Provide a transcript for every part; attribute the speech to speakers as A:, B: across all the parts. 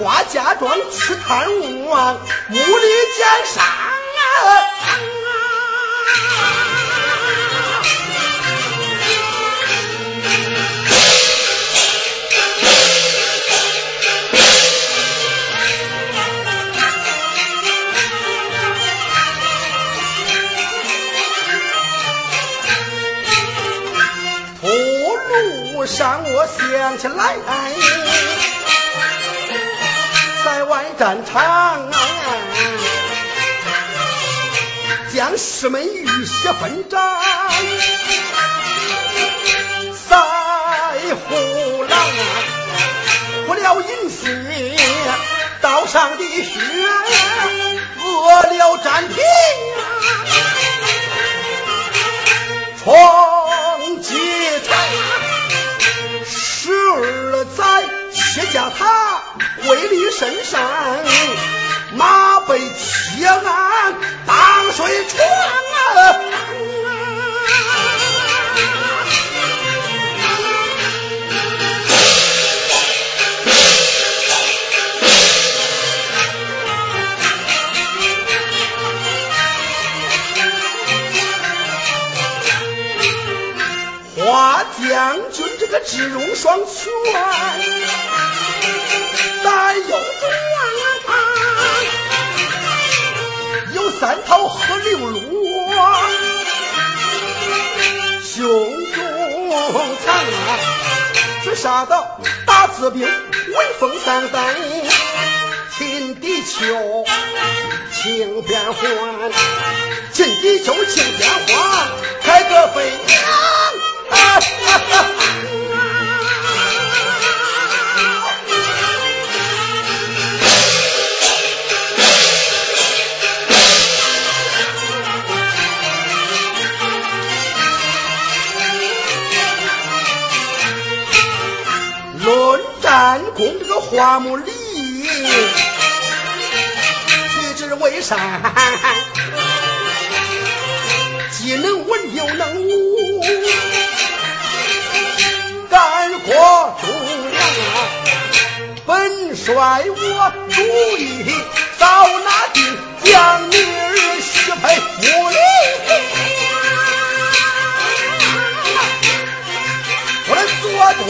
A: 花家庄去探望屋里见山啊铺路上
B: 我想起来战
A: 场将士们浴血奋战，塞护栏，不了银丝，刀上的血，饿了战天。闯奇才。且叫他威力甚山，马背铁鞍荡水船啊！花将军这个
B: 智勇双全。但有状元
A: 有三套黑六路胸中藏着杀到大字兵威风三胆擒敌酋轻变换擒敌酋轻变化开个飞。天 供这个花木梨谁知为啥既能文又
B: 能武干活
A: 忠良啊本帅
B: 我主意
A: 早拿定将你儿许配我来做东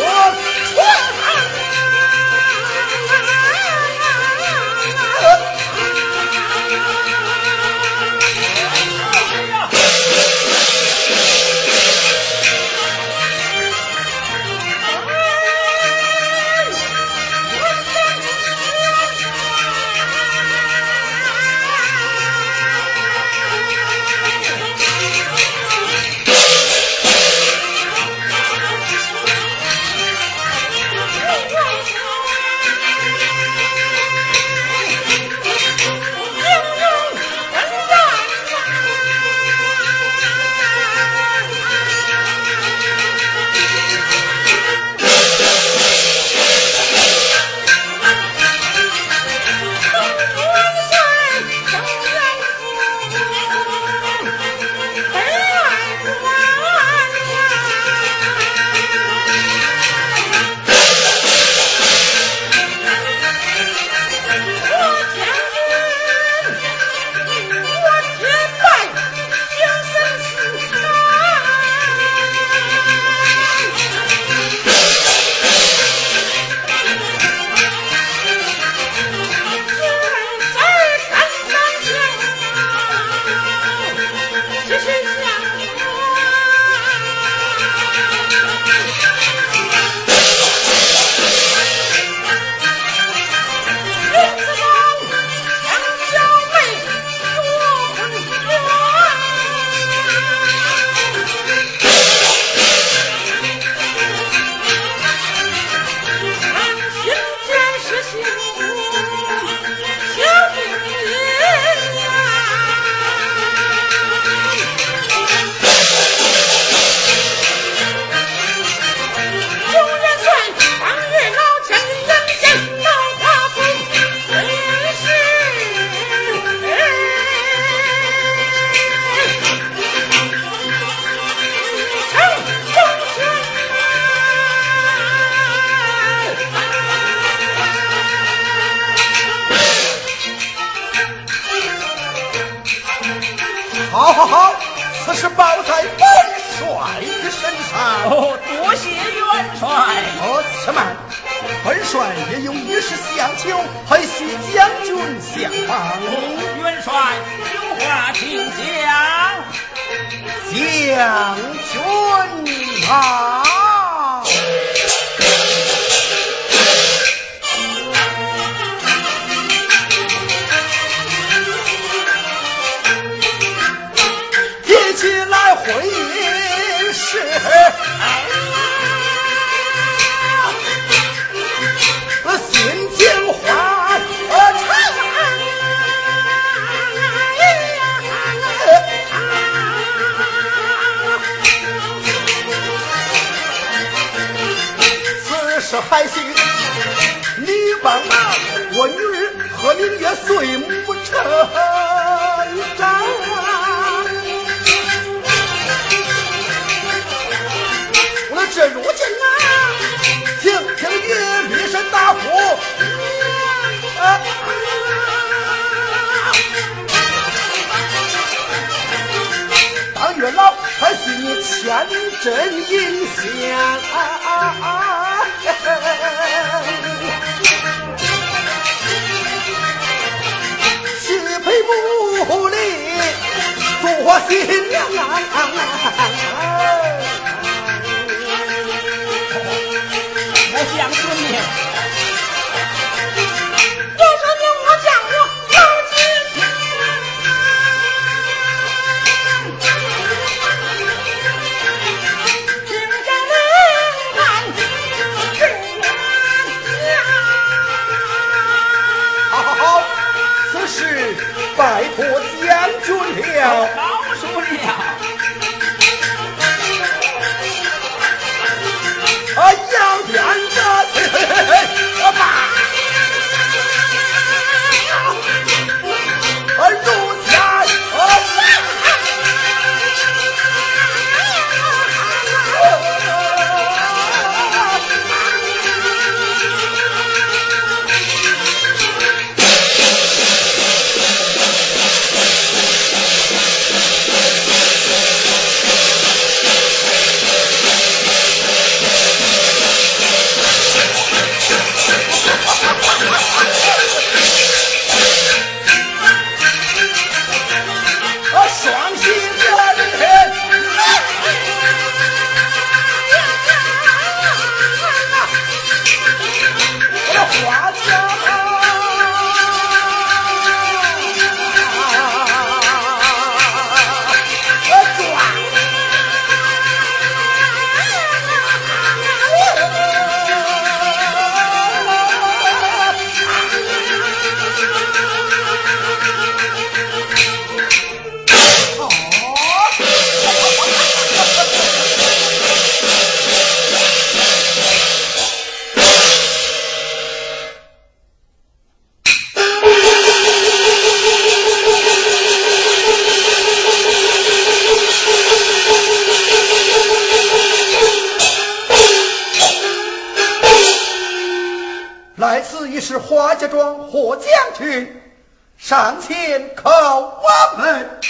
A: 我们，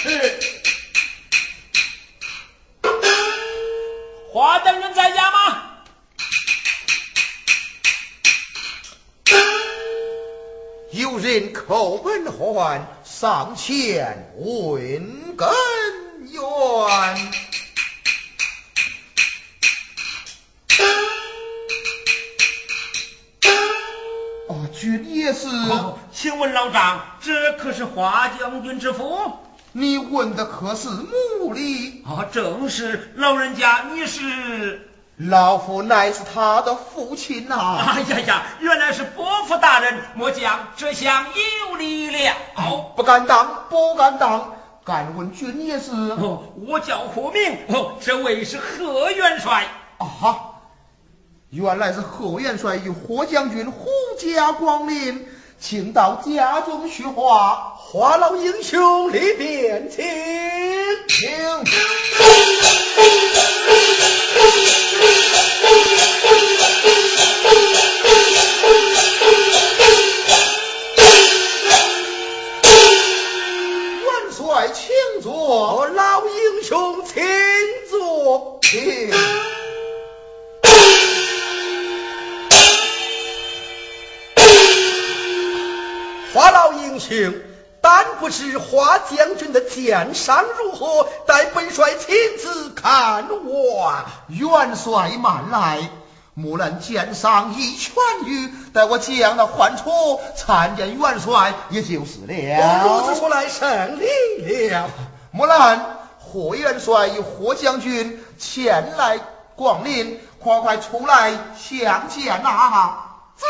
B: 华大人在家吗？
A: 有人叩门唤，上前问根源。军也是，
B: 请问老丈，这可是华将军之府？
A: 你问的可是母里？
B: 啊，正是。老人家，你是？
A: 老夫乃是他的父亲呐！
B: 哎呀呀，原来是伯父大人，末将这厢有礼了。
A: 不敢当，不敢当。敢问军也是？
B: 我叫何明，这位是何元帅。
A: 啊。原来是贺元帅与霍将军胡家光临，请到家中叙话。华老英雄里边请，请。但不知花将军的剑伤如何？待本帅亲自看望。
C: 元帅慢来，木兰剑伤已痊愈，待我将那患处参见元帅，也就是了。
A: 如此说来，胜利了。
C: 木兰，霍元帅与霍将军前来光临，快快出来相见呐！
D: 遵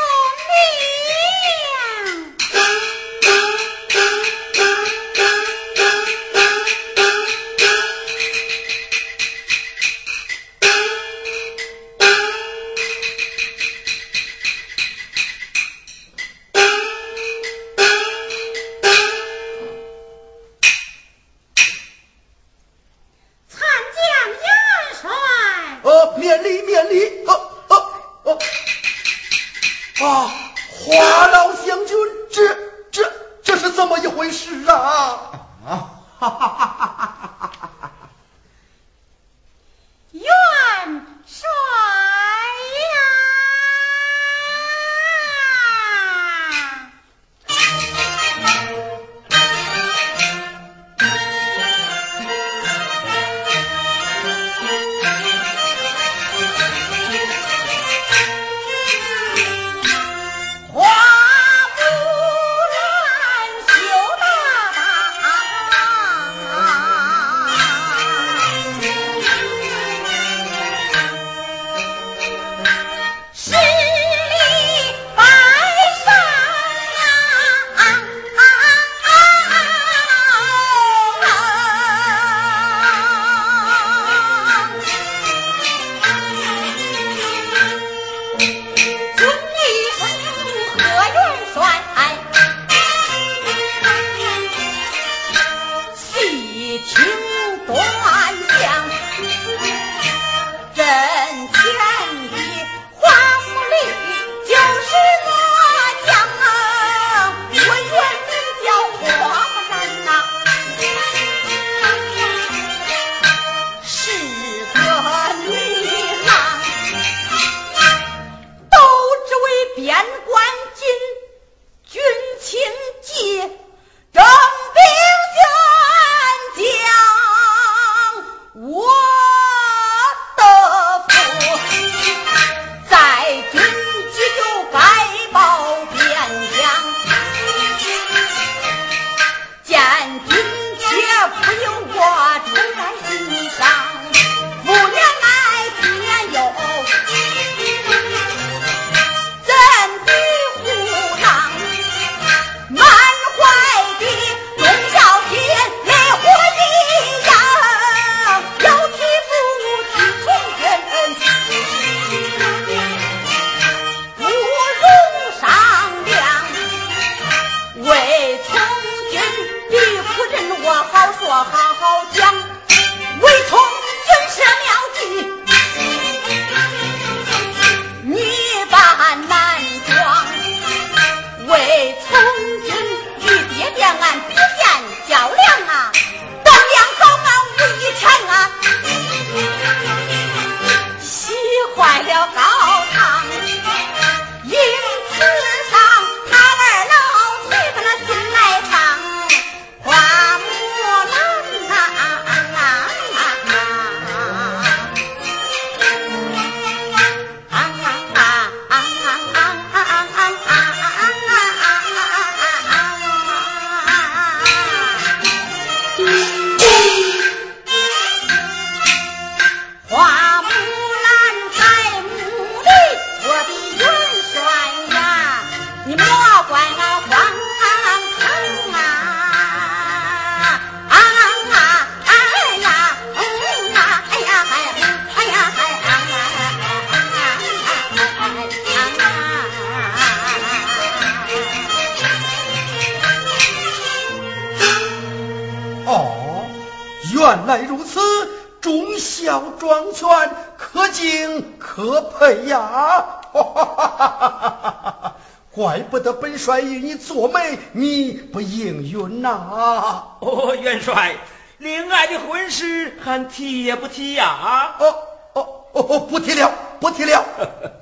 D: 命。
A: 帅与你做媒，你不应允呐！
B: 哦，元帅，恋爱的婚事还提也不提呀？
A: 哦哦哦，不提了，不提了。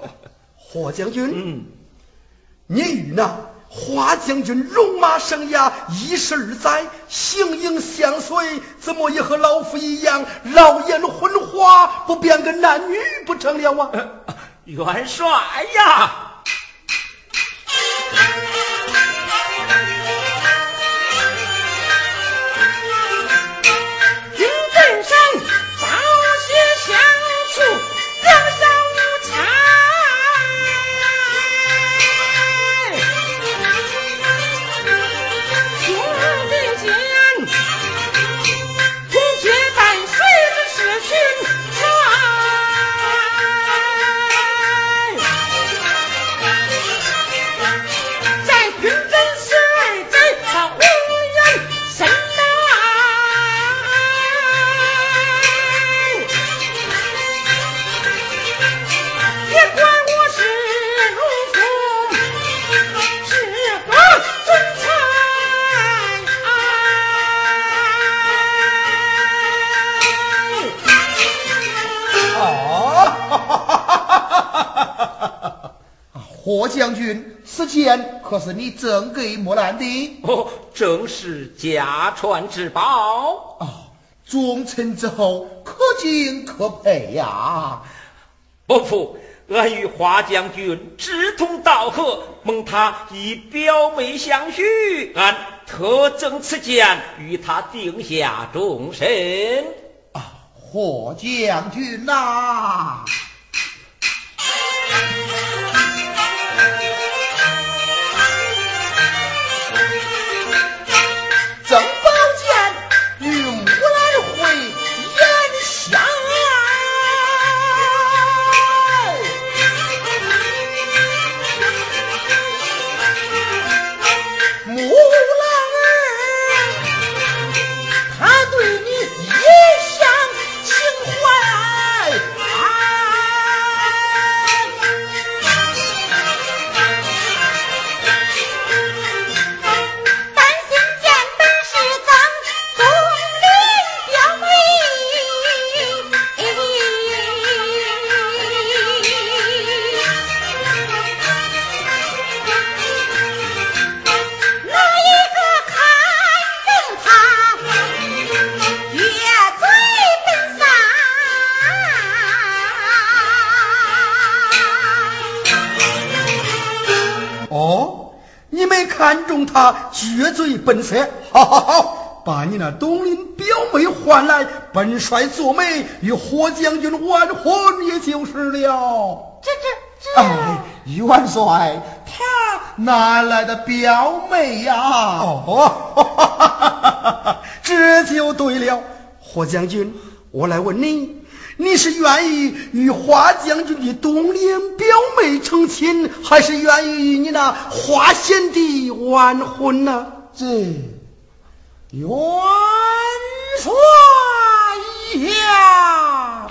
A: 霍将军，
B: 嗯，
A: 你与那花将军戎马生涯一十二载，形影相随，怎么也和老夫一样老眼昏花，不变个男女不成了啊？
B: 元帅呀！Thank you.
C: 霍将军，此剑可是你赠给木兰的？
B: 哦，正是家传之宝。
C: 啊，忠臣之后，可敬可佩呀。
B: 伯父，俺与华将军志同道合，蒙他以表妹相许，俺特赠此剑与他定下终身。
C: 啊，霍将军呐！他绝罪本色，好好好，把你那东林表妹唤来，本帅做媒，与霍将军完婚也就是了。
D: 这这这，
C: 哎，元帅，他哪来的表妹呀？
A: 哦，这就对了。霍将军，我来问你。你是愿意与花将军的东林表妹成亲，还是愿意与你那花贤弟完婚呢？
C: 这元帅呀！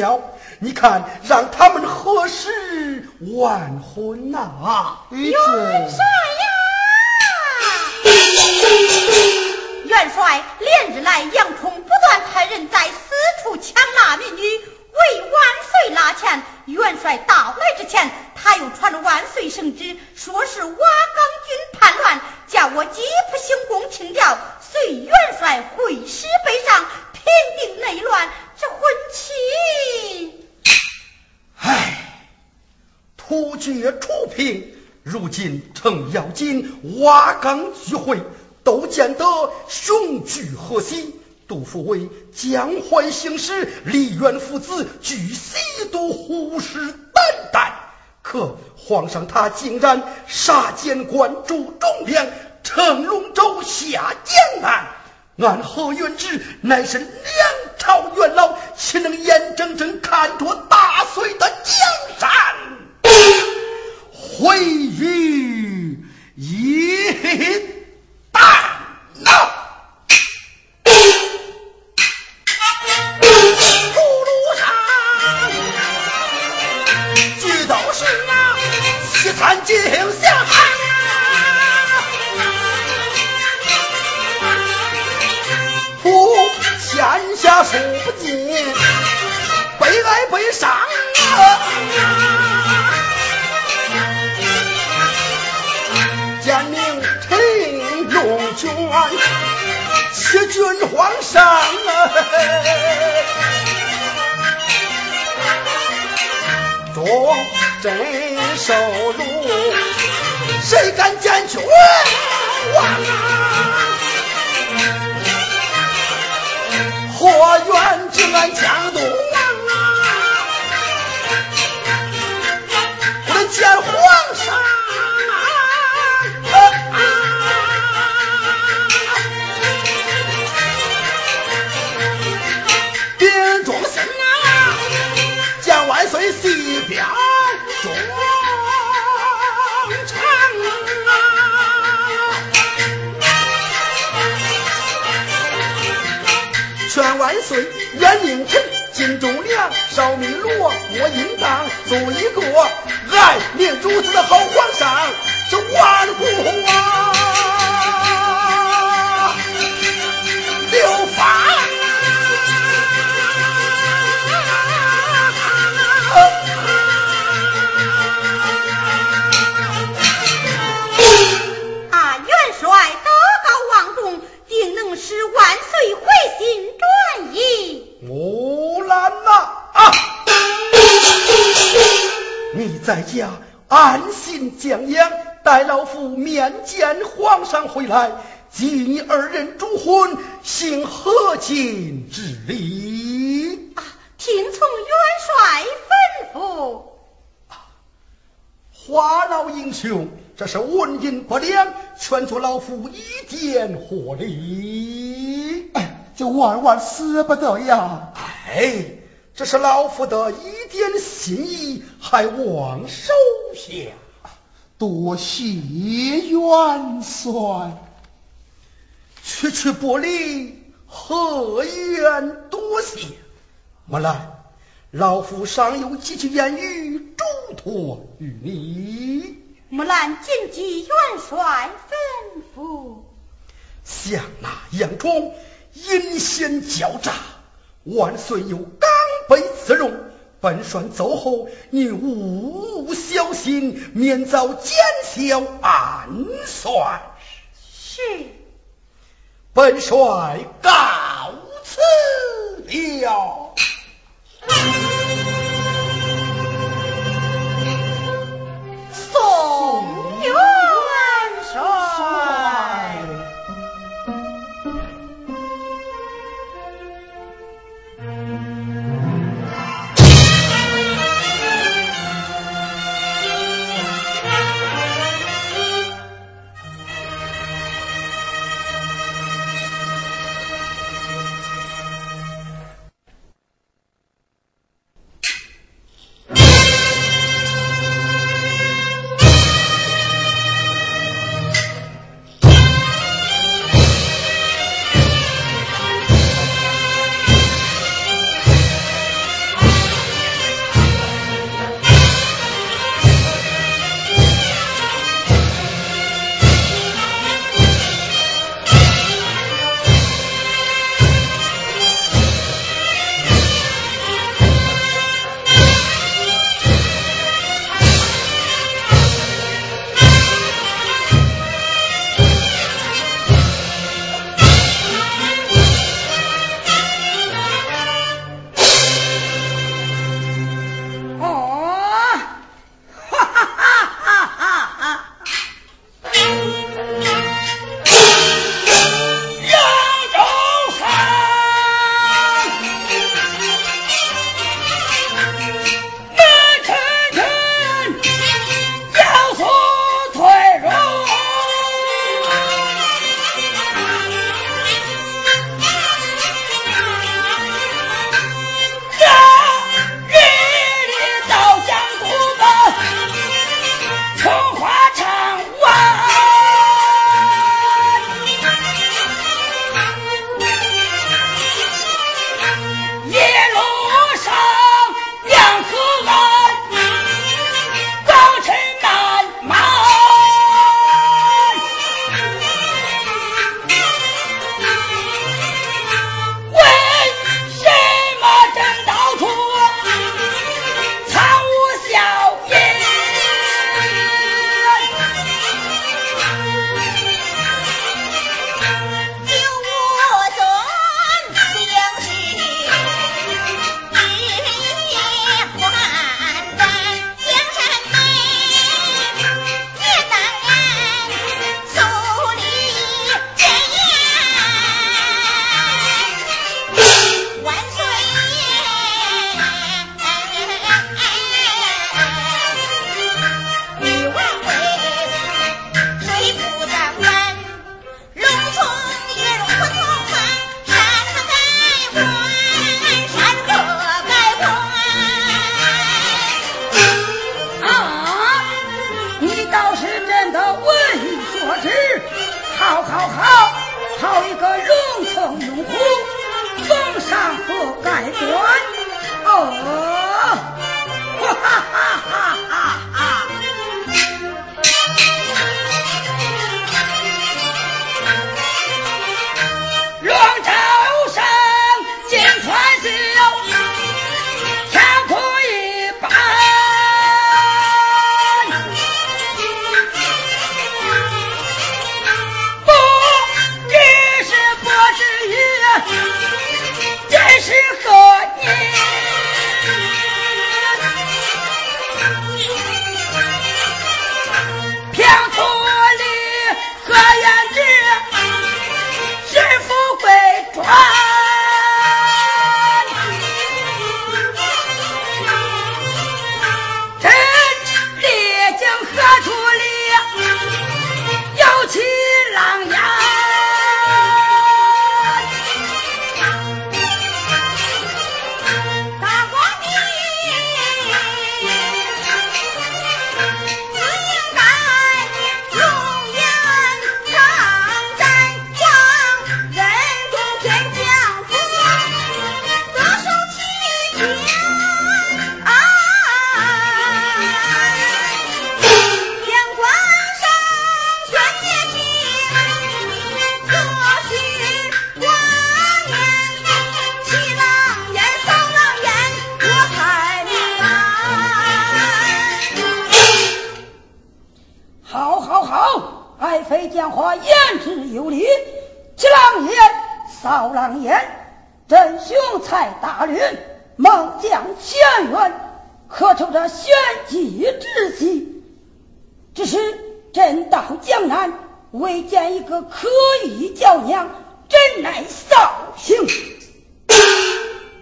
A: 了。你看，让他们何时完婚呐、
C: 元
D: 元帅呀！元帅连日来，杨冲不断派人在四处抢纳民女，为万岁拉钱。元帅到来之前，他又传了万岁圣旨，说是瓦岗军叛乱，叫我急不行宫请调，随元帅会师北上，平定内乱。这婚期，
A: 唉，突厥楚平，如今程咬金、瓦岗聚会，都见得雄踞河西。杜甫为江淮行使，李渊父子据西都，虎视眈眈。可皇上他竟然杀奸官，诛忠良，乘龙舟下江南。俺何元之乃是两朝元老，岂能眼睁睁看着大隋的江山毁于一旦呐？土路上举刀时啊，西餐景象。家数不尽，悲哀悲伤啊！奸佞陈龙卷，欺君皇上啊！众真受辱，谁敢见君王啊？霍元之俺江东王啊，不能见皇上劝万岁严宁臣尽忠良，少米罗莫应当做一个爱民主子的好皇上，这万古啊。在家安心将养，待老夫面见皇上回来，即你二人主婚，行和亲之礼。
D: 啊，听从元帅吩咐。
A: 花老英雄，这是文银不良，劝阻老夫一点火力。
C: 哎，这万万使不得呀！
A: 哎，这是老夫的一点心意，还望收下。
C: 多谢元帅。
A: 区区薄礼，何愿多谢？莫来，老夫尚有几句言语嘱托于你。
E: 木兰谨记元帅吩咐。
A: 像那杨冲阴险狡诈，万岁有刚愎自用。本帅走后，你勿小心，免遭奸笑暗算。
E: 是。
A: 本帅告辞了。
E: 宋元爱妃讲话言之有理。七郎言，少郎言，朕雄才大略，猛将前缘，可抽这玄机之计。只是朕到江南，未见一个可以叫娘，真乃扫兴。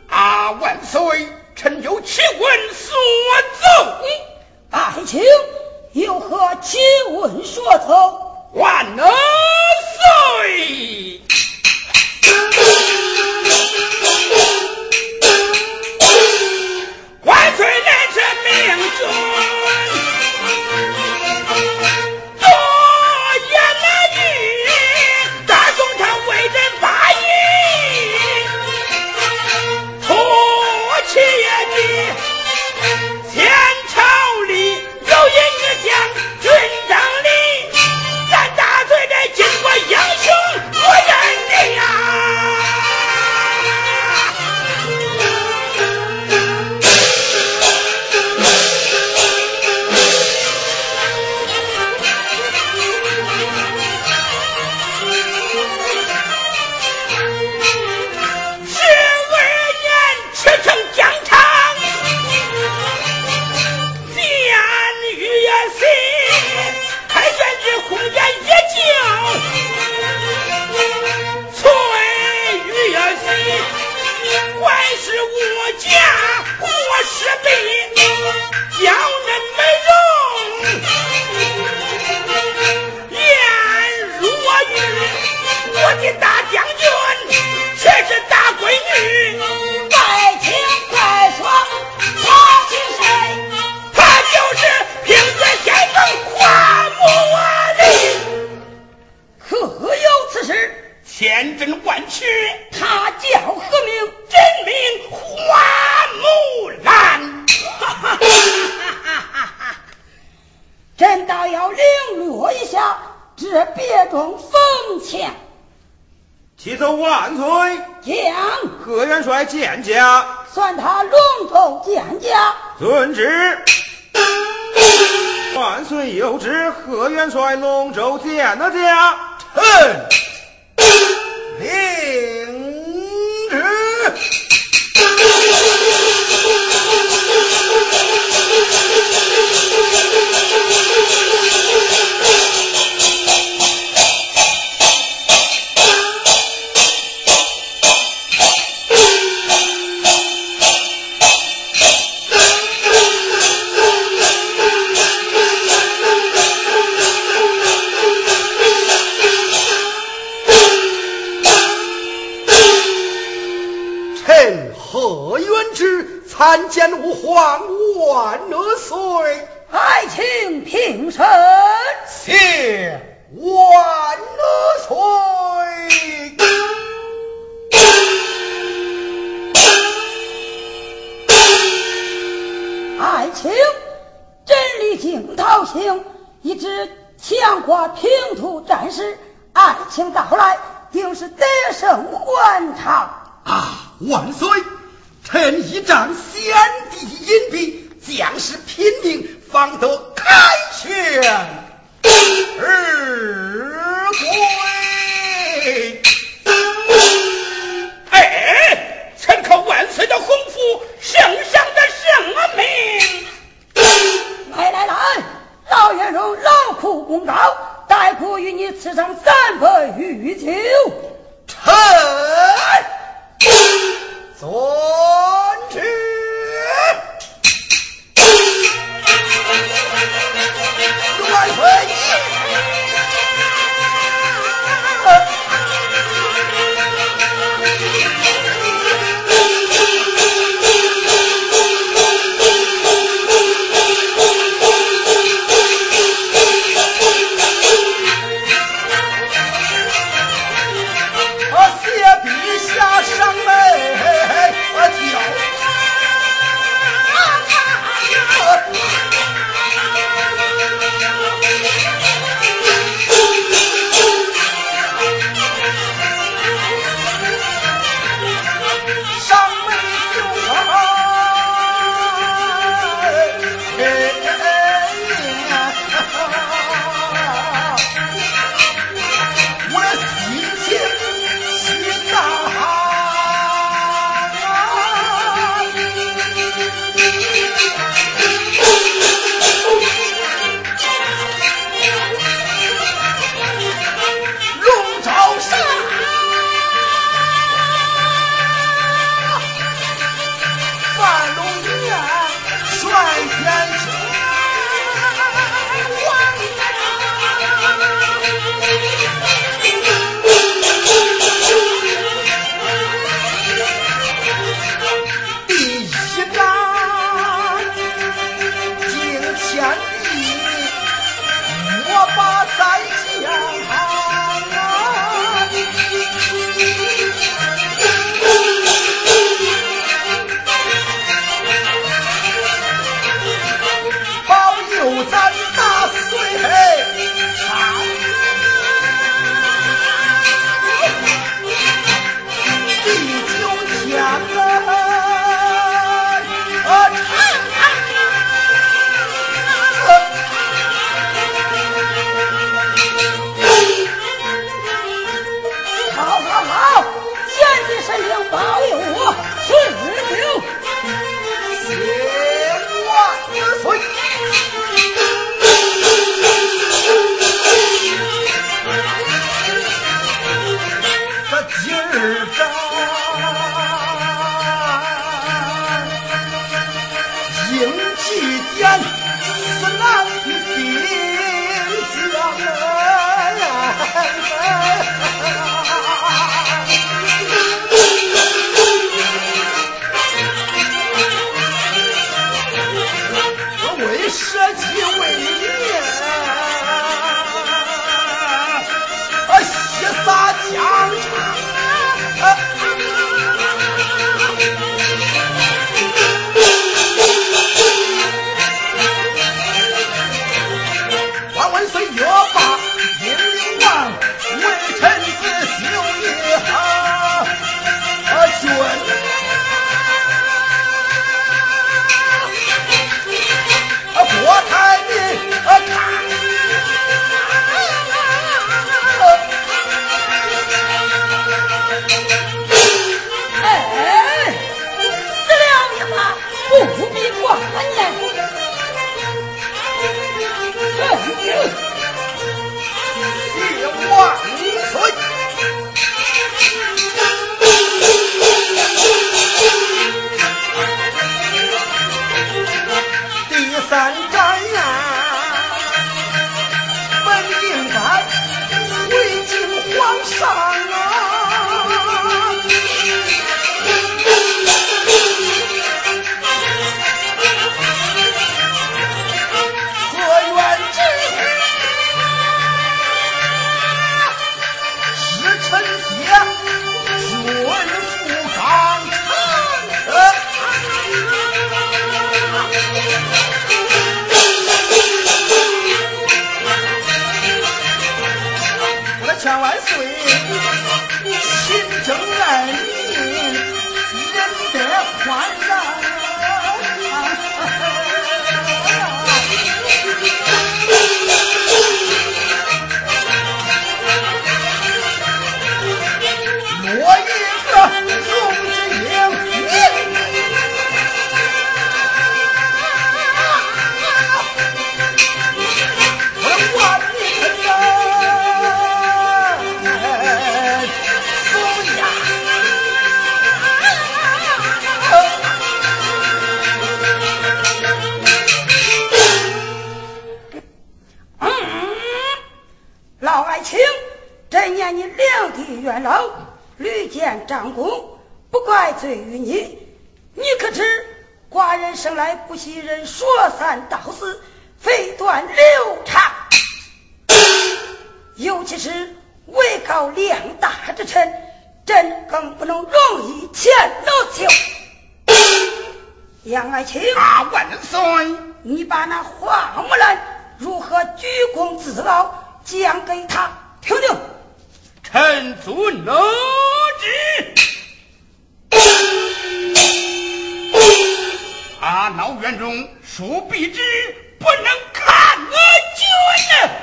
B: 啊，万岁！臣有奇闻所奏。
E: 爱卿有何奇闻所奏？
B: 万能碎人倒要领略
A: 一下这别中风
F: 情，启走
A: 万岁？将贺元帅见驾，算他龙头见驾，遵旨。万岁有旨，贺元帅龙舟见了驾。哼，领旨。Thank you. 其人说三道四，飞断六长，尤其
F: 是位高两大之臣，朕更不能容易欠老情。杨爱卿，万岁！你把那
A: 花木兰如何鞠躬自傲讲给他听听。臣遵
F: 旨。他
A: 脑
D: 园中鼠必之，不能看额就。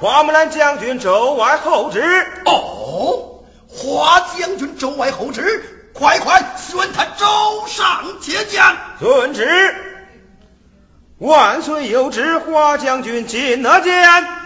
D: 花木兰将军周外候旨。
A: 哦，花将军周外候旨，快快宣他周上接见。
D: 遵旨，万岁有旨，花将军进
A: 得见。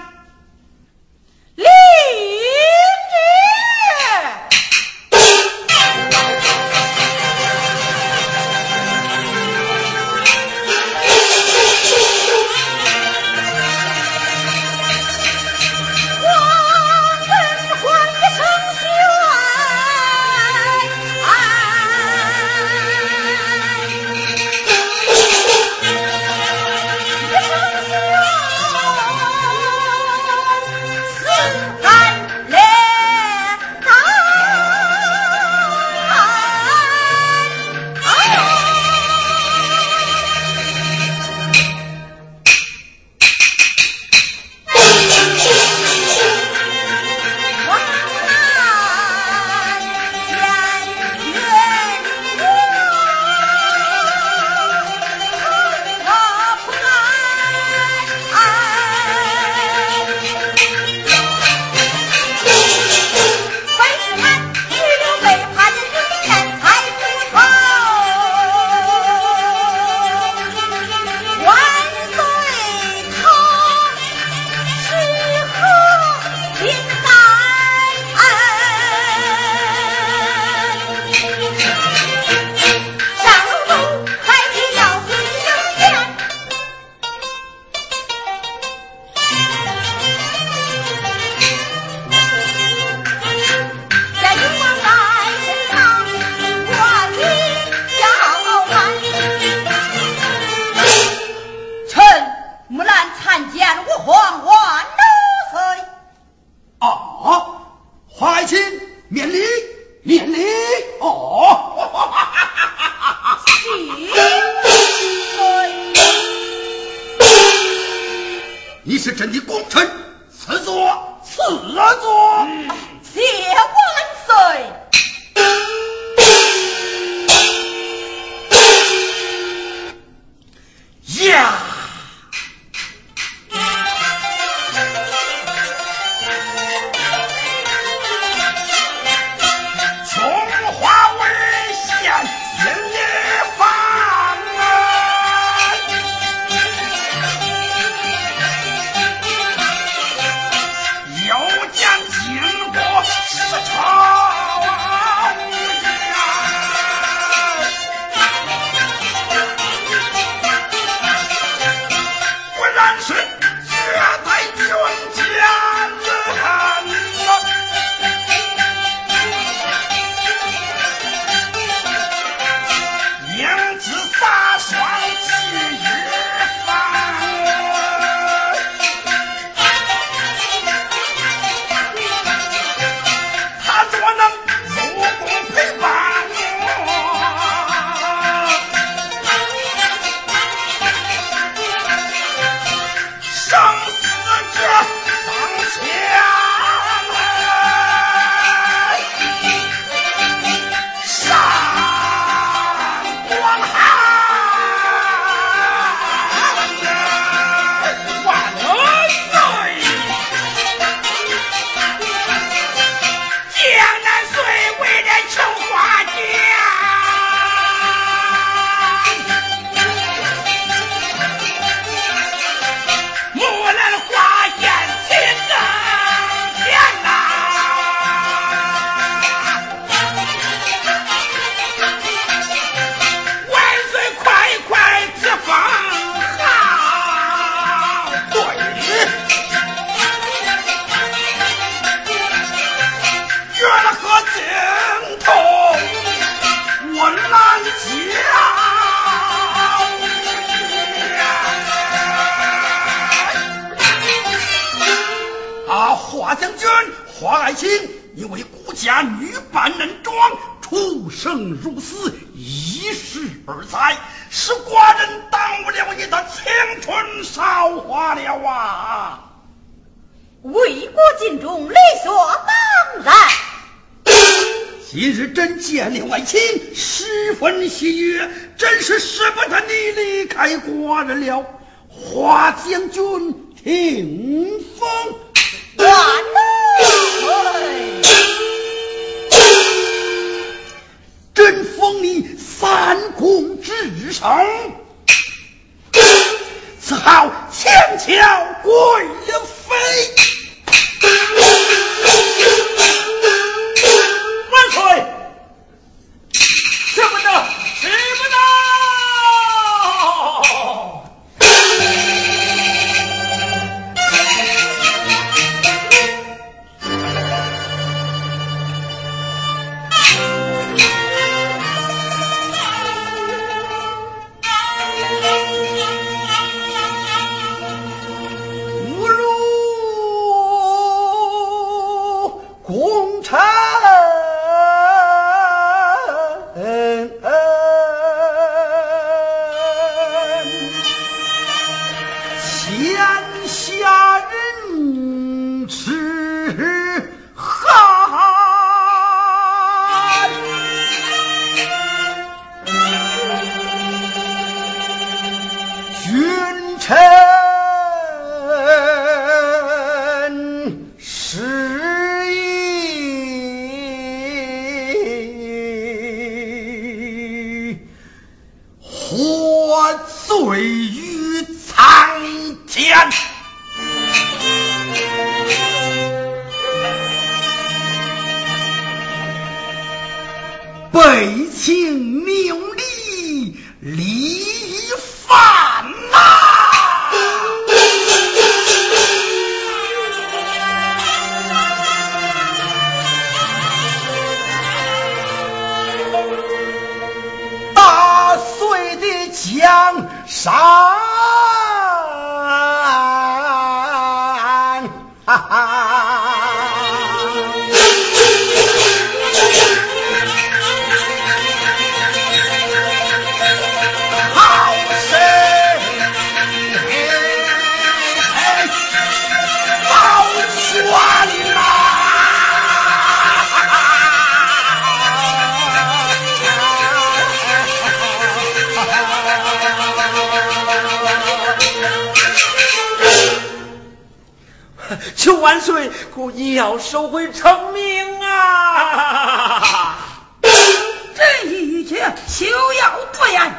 B: 求万岁，故意要收回成命啊！
E: 这一切休要多言。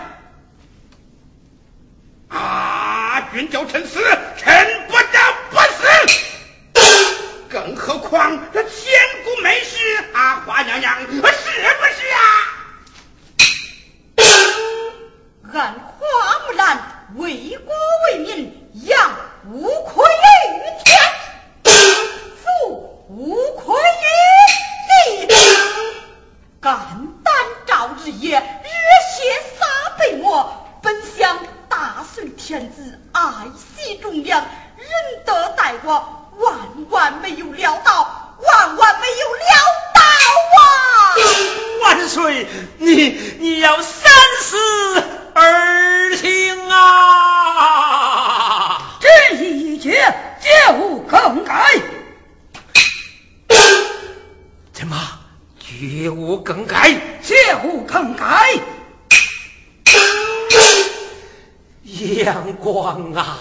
A: 啊！君叫臣死，臣不得不死。更何况这千古美事啊，花娘娘是不是啊？
D: 俺花木兰为国为民，养无愧于惜忠良，仁德待我，万万没有料到，万万没有料到啊！
B: 万岁，你你要三思而行啊！
E: 这一切绝无更改。
B: 怎么绝无更改？
E: 绝无更改。
B: 阳光啊，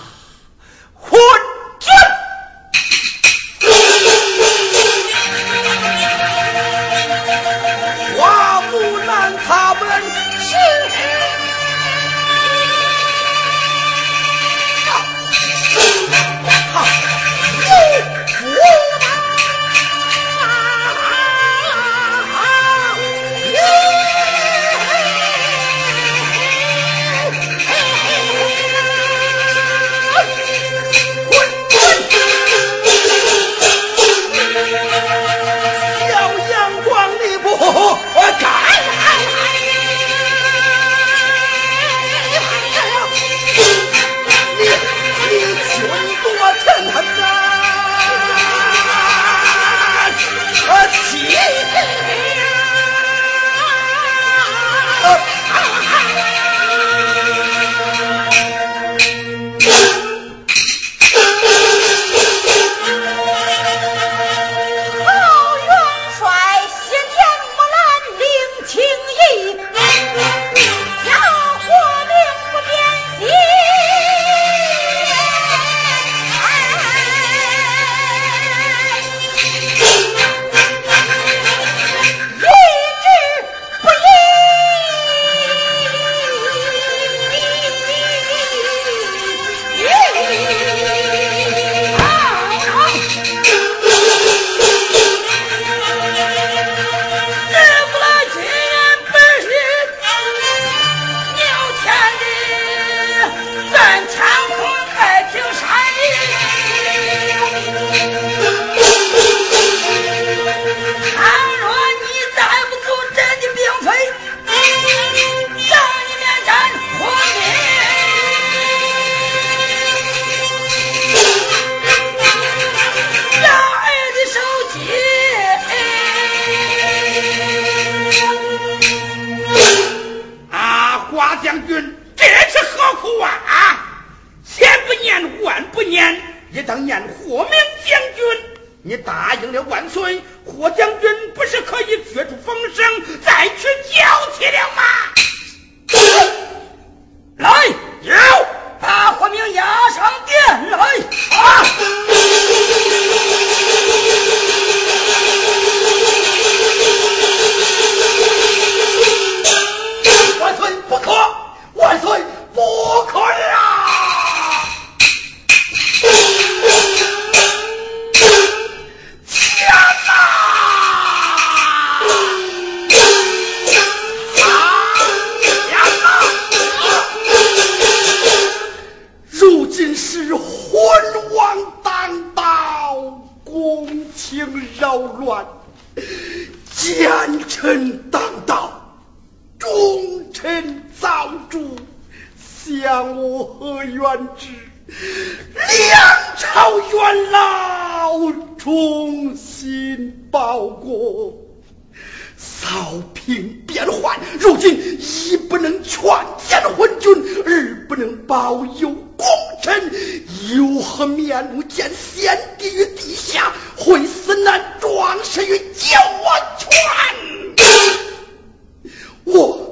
A: 将
D: 我和元之？两朝元老重新报国扫平变幻如今一不能劝谏昏君二不能保佑功臣。有何面目见先帝于地下？会死难壮士于九我全我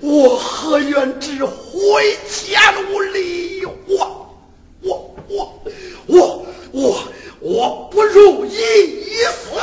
D: 我何愿只回家？无理，我我我我我我不如一死。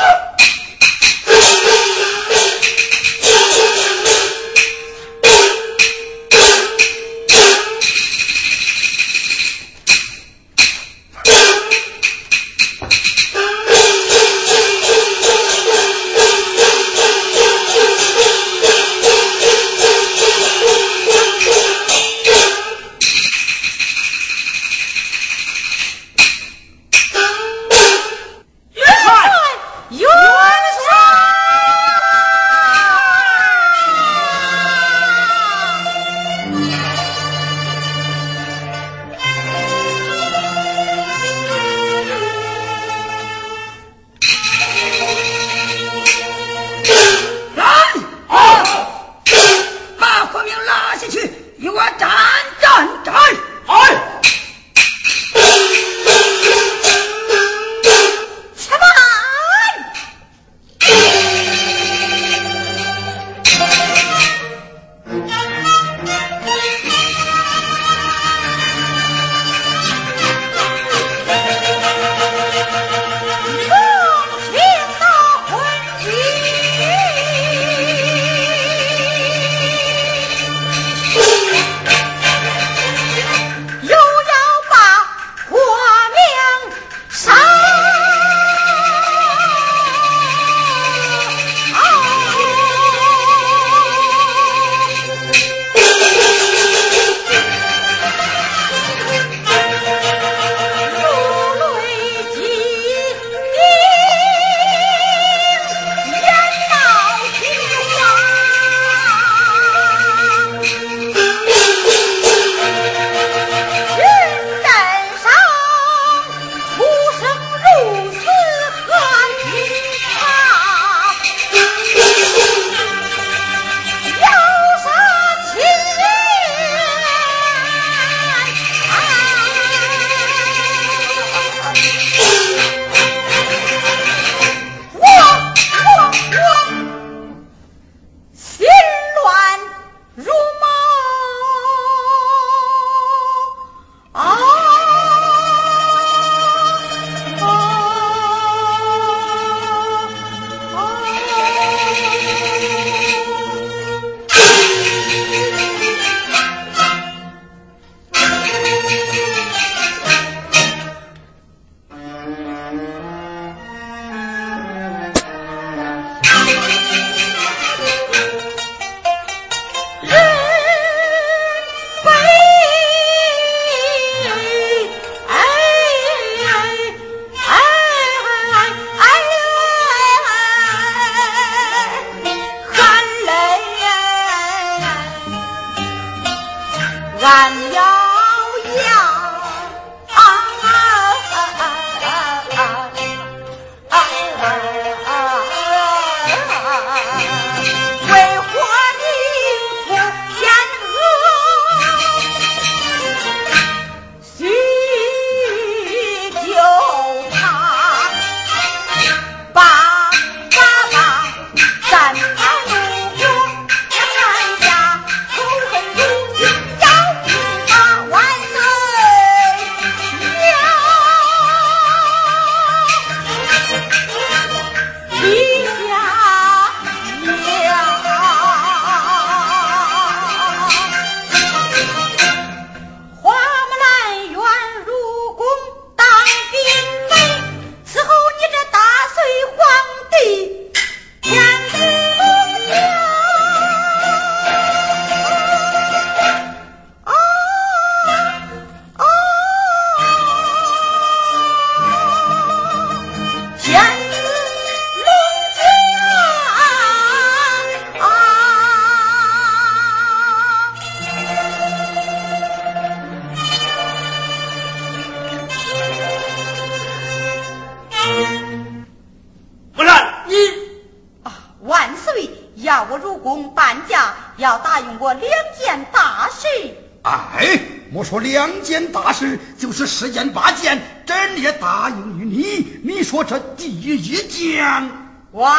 D: 两件大事
A: 就是十件八件，朕也答应于你。你说这第一件，
D: 万。